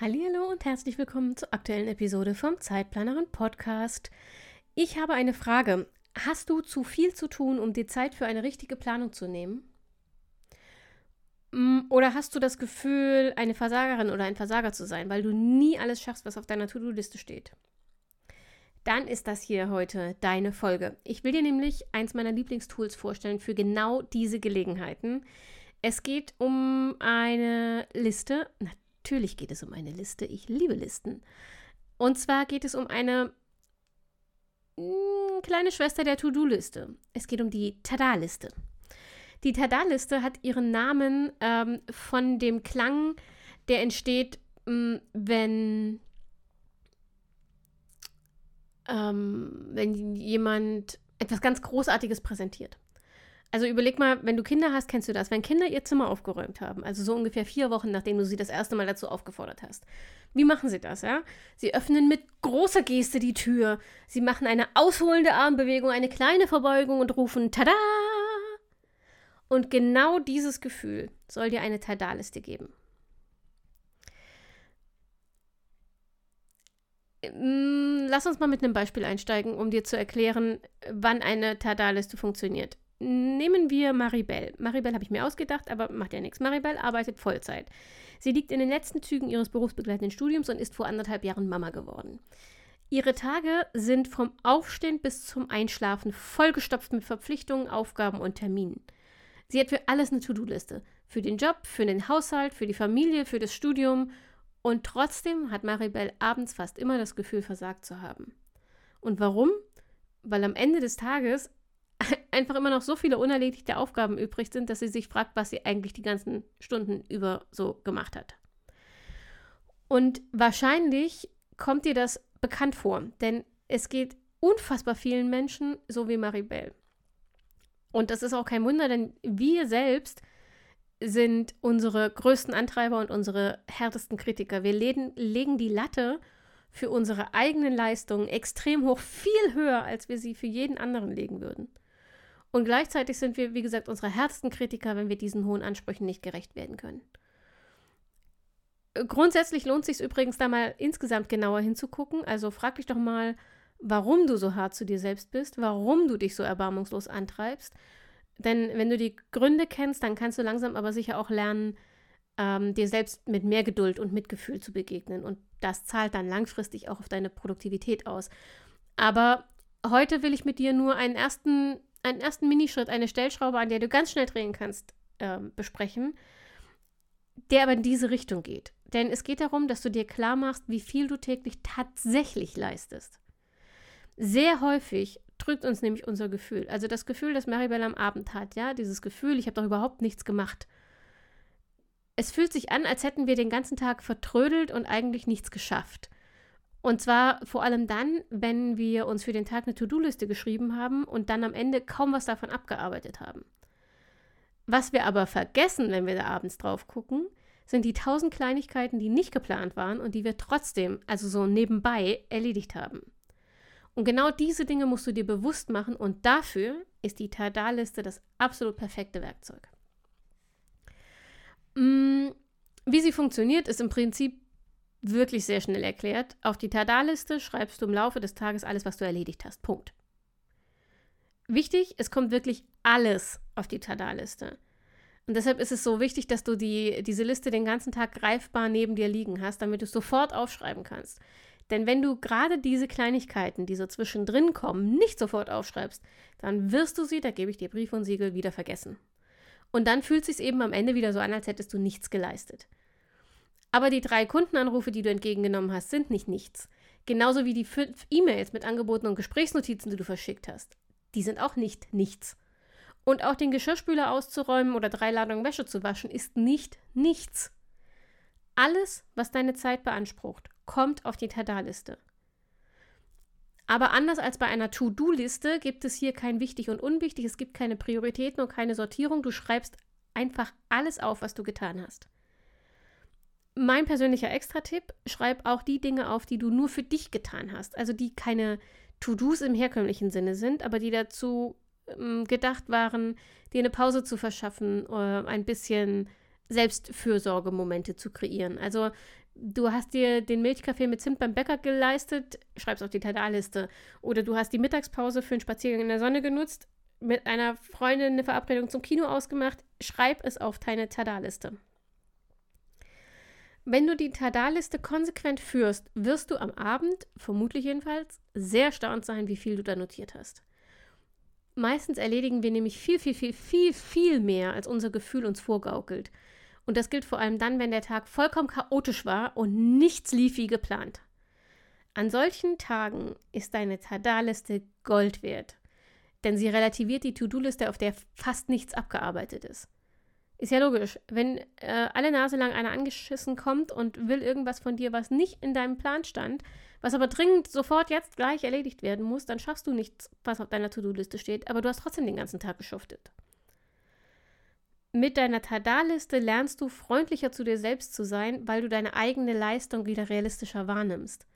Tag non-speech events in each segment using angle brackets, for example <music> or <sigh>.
Hallo und herzlich willkommen zur aktuellen Episode vom Zeitplanerin Podcast. Ich habe eine Frage. Hast du zu viel zu tun, um die Zeit für eine richtige Planung zu nehmen? Mm, oder hast du das Gefühl, eine Versagerin oder ein Versager zu sein, weil du nie alles schaffst, was auf deiner To-Do-Liste steht? Dann ist das hier heute deine Folge. Ich will dir nämlich eins meiner Lieblingstools vorstellen für genau diese Gelegenheiten. Es geht um eine Liste, Natürlich geht es um eine Liste. Ich liebe Listen. Und zwar geht es um eine mh, hm, kleine Schwester der To-Do-Liste. Es geht um die Tada-Liste. Die Tada-Liste hat ihren Namen ähm, von dem Klang, der entsteht, mh, hm, wenn, ähm, wenn jemand etwas ganz Großartiges präsentiert. Also überleg mal, wenn du Kinder hast, kennst du das, wenn Kinder ihr Zimmer aufgeräumt haben, also so ungefähr vier Wochen, nachdem du sie das erste Mal dazu aufgefordert hast. Wie machen sie das, ja? Sie öffnen mit großer Geste die Tür, sie machen eine ausholende Armbewegung, eine kleine Verbeugung und rufen Tada! Und genau dieses Gefühl soll dir eine Tada-Liste geben. Mm, lass uns mal mit einem Beispiel einsteigen, um dir zu erklären, wann eine Tada-Liste funktioniert. Nehmen wir Maribel. Maribel habe ich mir ausgedacht, aber macht ja nichts. Maribel arbeitet Vollzeit. Sie liegt in den letzten Zügen ihres berufsbegleitenden Studiums und ist vor anderthalb Jahren Mama geworden. Ihre Tage sind vom Aufstehen bis zum Einschlafen vollgestopft mit Verpflichtungen, Aufgaben und Terminen. Sie hat für alles eine To-Do-Liste. Für den Job, für den Haushalt, für die Familie, für das Studium. Und trotzdem hat Maribel abends fast immer das Gefühl, versagt zu haben. Und warum? Weil am Ende des Tages <laughs> einfach immer noch so viele unerledigte Aufgaben übrig sind, dass sie sich fragt, was sie eigentlich die ganzen Stunden über so gemacht hat. Und wahrscheinlich kommt dir das bekannt vor, denn es geht unfassbar vielen Menschen so wie Maribel. Und das ist auch kein Wunder, denn wir selbst sind unsere größten Antreiber und unsere härtesten Kritiker. Wir legen, legen die Latte für unsere eigenen Leistungen extrem hoch, viel höher, als wir sie für jeden anderen legen würden. Und gleichzeitig sind wir, wie gesagt, unsere härtesten Kritiker, wenn wir diesen hohen Ansprüchen nicht gerecht werden können. Grundsätzlich lohnt es sich übrigens da mal insgesamt genauer hinzugucken. Also frag dich doch mal, warum du so hart zu dir selbst bist, warum du dich so erbarmungslos antreibst. Denn wenn du die Gründe kennst, dann kannst du langsam aber sicher auch lernen, ähm, dir selbst mit mehr Geduld und Mitgefühl zu begegnen. Und das zahlt dann langfristig auch auf deine Produktivität aus. Aber heute will ich mit dir nur einen ersten einen ersten Minischritt, eine Stellschraube, an der du ganz schnell drehen kannst, äh, besprechen, der aber in diese Richtung geht. Denn es geht darum, dass du dir klar machst, wie viel du täglich tatsächlich leistest. Sehr häufig drückt uns nämlich unser Gefühl. Also das Gefühl, das Maribel am Abend hat, ja, dieses Gefühl, ich habe doch überhaupt nichts gemacht. Es fühlt sich an, als hätten wir den ganzen Tag vertrödelt und eigentlich nichts geschafft. Und zwar vor allem dann, wenn wir uns für den Tag eine To-Do-Liste geschrieben haben und dann am Ende kaum was davon abgearbeitet haben. Was wir aber vergessen, wenn wir da abends drauf gucken, sind die tausend Kleinigkeiten, die nicht geplant waren und die wir trotzdem, also so nebenbei, erledigt haben. Und genau diese Dinge musst du dir bewusst machen und dafür ist die Tada-Liste das absolut perfekte Werkzeug. Mm, wie sie funktioniert, ist im Prinzip wirklich sehr schnell erklärt. Auf die Tada-Liste schreibst du im Laufe des Tages alles, was du erledigt hast. Punkt. Wichtig, es kommt wirklich alles auf die Tada-Liste. Und deshalb ist es so wichtig, dass du die, diese Liste den ganzen Tag greifbar neben dir liegen hast, damit du es sofort aufschreiben kannst. Denn wenn du gerade diese Kleinigkeiten, die so zwischendrin kommen, nicht sofort aufschreibst, dann wirst du sie, da gebe ich dir Brief und Siegel, wieder vergessen. Und dann fühlt es sich eben am Ende wieder so an, als hättest du nichts geleistet. Aber die drei Kundenanrufe, die du entgegengenommen hast, sind nicht nichts. Genauso wie die fünf E-Mails mit Angeboten und Gesprächsnotizen, die du verschickt hast. Die sind auch nicht nichts. Und auch den Geschirrspüler auszuräumen oder drei Ladungen Wäsche zu waschen, ist nicht nichts. Alles, was deine Zeit beansprucht, kommt auf die Tada-Liste. Aber anders als bei einer To-Do-Liste gibt es hier kein wichtig und unwichtig, es gibt keine Prioritäten und keine Sortierung. Du schreibst einfach alles auf, was du getan hast. Mein persönlicher Extra-Tipp, schreib auch die Dinge auf, die du nur für dich getan hast. Also die keine To-Dos im herkömmlichen Sinne sind, aber die dazu ähm, gedacht waren, dir eine Pause zu verschaffen, äh, ein bisschen Selbstfürsorgemomente zu kreieren. Also du hast dir den Milchkaffee mit Zimt beim Bäcker geleistet, schreib's auf die Tada-Liste. Oder du hast die Mittagspause für einen Spaziergang in der Sonne genutzt, mit einer Freundin eine Verabredung zum Kino ausgemacht, schreib es auf deine Tada-Liste. Wenn du die Tada-Liste konsequent führst, wirst du am Abend, vermutlich jedenfalls, sehr erstaunt sein, wie viel du da notiert hast. Meistens erledigen wir nämlich viel, viel, viel, viel, viel mehr, als unser Gefühl uns vorgaukelt. Und das gilt vor allem dann, wenn der Tag vollkommen chaotisch war und nichts lief wie geplant. An solchen Tagen ist deine Tada-Liste Gold wert, denn sie relativiert die To-Do-Liste, auf der fast nichts abgearbeitet ist. Ist ja logisch, wenn äh, alle Nase lang einer angeschissen kommt und will irgendwas von dir, was nicht in deinem Plan stand, was aber dringend sofort jetzt gleich erledigt werden muss, dann schaffst du nichts, was auf deiner To-Do-Liste steht, aber du hast trotzdem den ganzen Tag geschuftet. Mit deiner Tada-Liste lernst du freundlicher zu dir selbst zu sein, weil du deine eigene Leistung wieder realistischer wahrnimmst.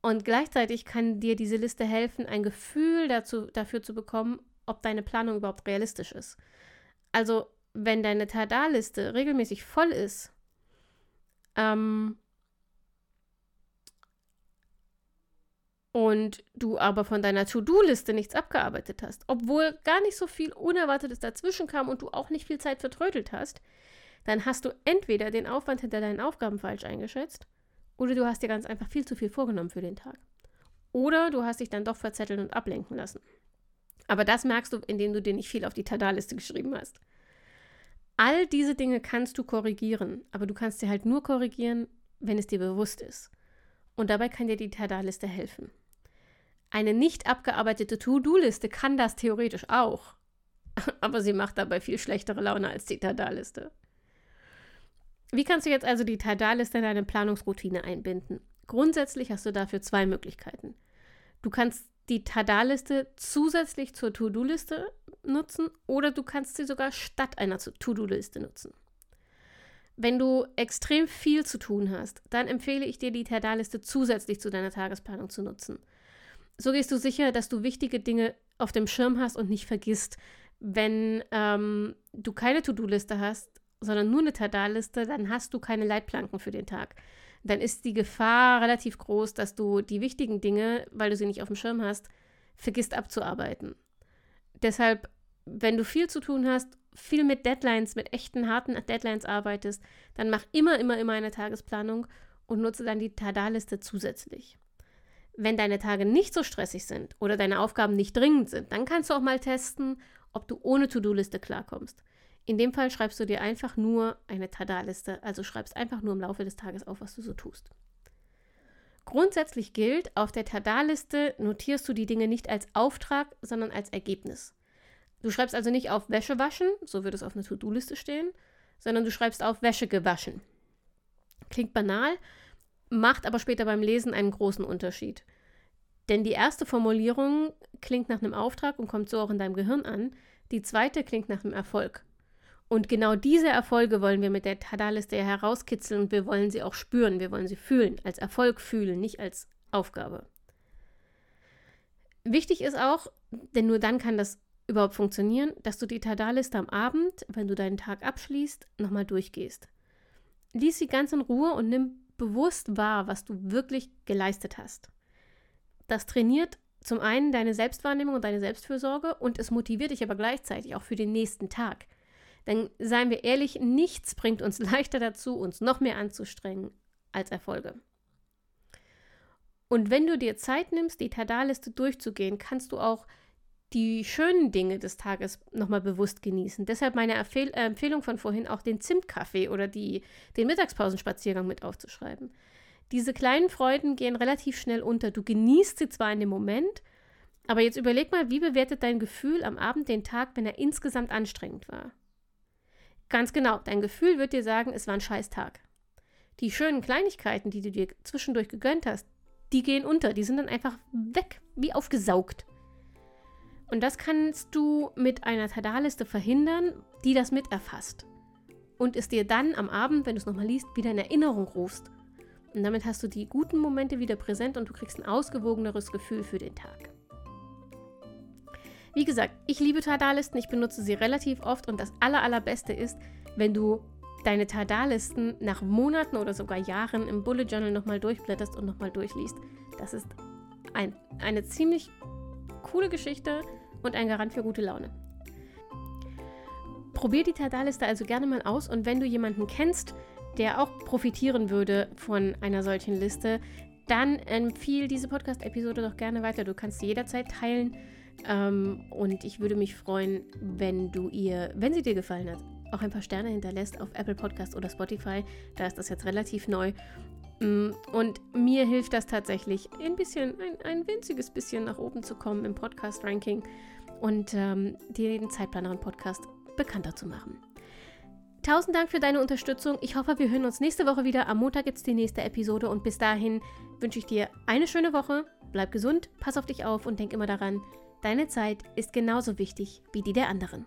Und gleichzeitig kann dir diese Liste helfen, ein Gefühl dazu, dafür zu bekommen, ob deine Planung überhaupt realistisch ist. Also, wenn deine Tada-Liste regelmäßig voll ist, ähm, und du aber von deiner To-Do-Liste nichts abgearbeitet hast, obwohl gar nicht so viel Unerwartetes dazwischen kam und du auch nicht viel Zeit vertrödelt hast, dann hast du entweder den Aufwand hinter deinen Aufgaben falsch eingeschätzt oder du hast dir ganz einfach viel zu viel vorgenommen für den Tag. Oder du hast dich dann doch verzetteln und ablenken lassen. Aber das merkst du, indem du dir nicht viel auf die Tada-Liste geschrieben hast. All diese Dinge kannst du korrigieren, aber du kannst sie halt nur korrigieren, wenn es dir bewusst ist. Und dabei kann dir die Tada-Liste helfen. Eine nicht abgearbeitete To-Do-Liste kann das theoretisch auch. <laughs> Aber sie macht dabei viel schlechtere Laune als die Tada-Liste. Wie kannst du jetzt also die Tada-Liste in deine Planungsroutine einbinden? Grundsätzlich hast du dafür zwei Möglichkeiten. Du kannst die Tada-Liste zusätzlich zur To-Do-Liste nutzen oder du kannst sie sogar statt einer To-Do-Liste nutzen. Wenn du extrem viel zu tun hast, dann empfehle ich dir, die Tada-Liste zusätzlich zu deiner Tagesplanung zu nutzen. So gehst du sicher, dass du wichtige Dinge auf dem Schirm hast und nicht vergisst. Wenn ähm, du keine To-Do-Liste hast, sondern nur eine Tada-Liste, dann hast du keine Leitplanken für den Tag. Dann ist die Gefahr relativ groß, dass du die wichtigen Dinge, weil du sie nicht auf dem Schirm hast, vergisst abzuarbeiten. Deshalb, wenn du viel zu tun hast, viel mit Deadlines, mit echten harten Deadlines arbeitest, dann mach immer, immer, immer eine Tagesplanung und nutze dann die Tada-Liste zusätzlich. Wenn deine Tage nicht so stressig sind oder deine Aufgaben nicht dringend sind, dann kannst du auch mal testen, ob du ohne To-Do-Liste klarkommst. In dem Fall schreibst du dir einfach nur eine Tada-Liste, also schreibst einfach nur im Laufe des Tages auf, was du so tust. Grundsätzlich gilt, auf der Tada-Liste notierst du die Dinge nicht als Auftrag, sondern als Ergebnis. Du schreibst also nicht auf Wäsche waschen, so würde es auf einer To-Do-Liste stehen, sondern du schreibst auf Wäsche gewaschen. Klingt banal, macht aber später beim Lesen einen großen Unterschied. Denn die erste Formulierung klingt nach einem Auftrag und kommt so auch in deinem Gehirn an. Die zweite klingt nach einem Erfolg. Und genau diese Erfolge wollen wir mit der Tada-Liste herauskitzeln und wir wollen sie auch spüren, wir wollen sie fühlen, als Erfolg fühlen, nicht als Aufgabe. Wichtig ist auch, denn nur dann kann das überhaupt funktionieren, dass du die Tada-Liste am Abend, wenn du deinen Tag abschließt, nochmal durchgehst. Lies sie ganz in Ruhe und nimm bewusst wahr, was du wirklich geleistet hast. Das trainiert zum einen deine Selbstwahrnehmung und deine Selbstfürsorge und es motiviert dich aber gleichzeitig auch für den nächsten Tag. Denn seien wir ehrlich, nichts bringt uns <laughs> leichter dazu, uns noch mehr anzustrengen als Erfolge. Und wenn du dir Zeit nimmst, die Tada-Liste durchzugehen, kannst du auch die schönen Dinge des Tages nochmal bewusst genießen. Deshalb meine Empfehl äh, Empfehlung von vorhin, auch den Zimtkaffee oder die, den Mittagspausenspaziergang mit aufzuschreiben. Diese kleinen Freuden gehen relativ schnell unter. Du genießt sie zwar in dem Moment, aber jetzt überleg mal, wie bewertet dein Gefühl am Abend den Tag, wenn er insgesamt anstrengend war? Ganz genau, dein Gefühl wird dir sagen, es war ein scheiß Tag. die schönen Kleinigkeiten, die du dir zwischendurch gegönnt hast, die gehen unter. Die sind dann einfach weg, wie aufgesaugt. Und das kannst du mit einer Tada-Liste verhindern, die das miterfasst. Und es dir dann am Abend, wenn du es nochmal liest, wieder in Erinnerung rufst. Und damit hast du die guten Momente wieder präsent und du kriegst ein ausgewogeneres Gefühl für den Tag. Wie gesagt, ich liebe Tada-Listen, ich benutze sie relativ oft und das aller, allerbeste ist, wenn du deine Tada-Listen nach Monaten oder sogar Jahren im Bullet Journal nochmal durchblätterst und nochmal durchliest. Das ist ein, eine ziemlich coole Geschichte und ein Garant für gute Laune. Probier die Tada-Liste also gerne mal aus und wenn du jemanden kennst, der auch profitieren würde von einer solchen Liste, dann empfiehl diese Podcast-Episode doch gerne weiter. Du kannst sie jederzeit teilen ähm, und ich würde mich freuen, wenn du ihr, wenn sie dir gefallen hat, auch ein paar Sterne hinterlässt auf Apple Podcast oder Spotify. Da ist das jetzt relativ neu. Mm, und mir hilft das tatsächlich, ein bisschen, ein, ein winziges bisschen nach oben zu kommen im Podcast-Ranking und ähm, den Zeitplanerin-Podcast bekannter zu machen. Tausend Dank für deine Unterstützung. Ich hoffe, wir hören uns nächste Woche wieder. Am Montag gibt es die nächste Episode und bis dahin wünsche ich dir eine schöne Woche. Bleib gesund, pass auf dich auf und denk immer daran, deine Zeit ist genauso wichtig wie die der anderen.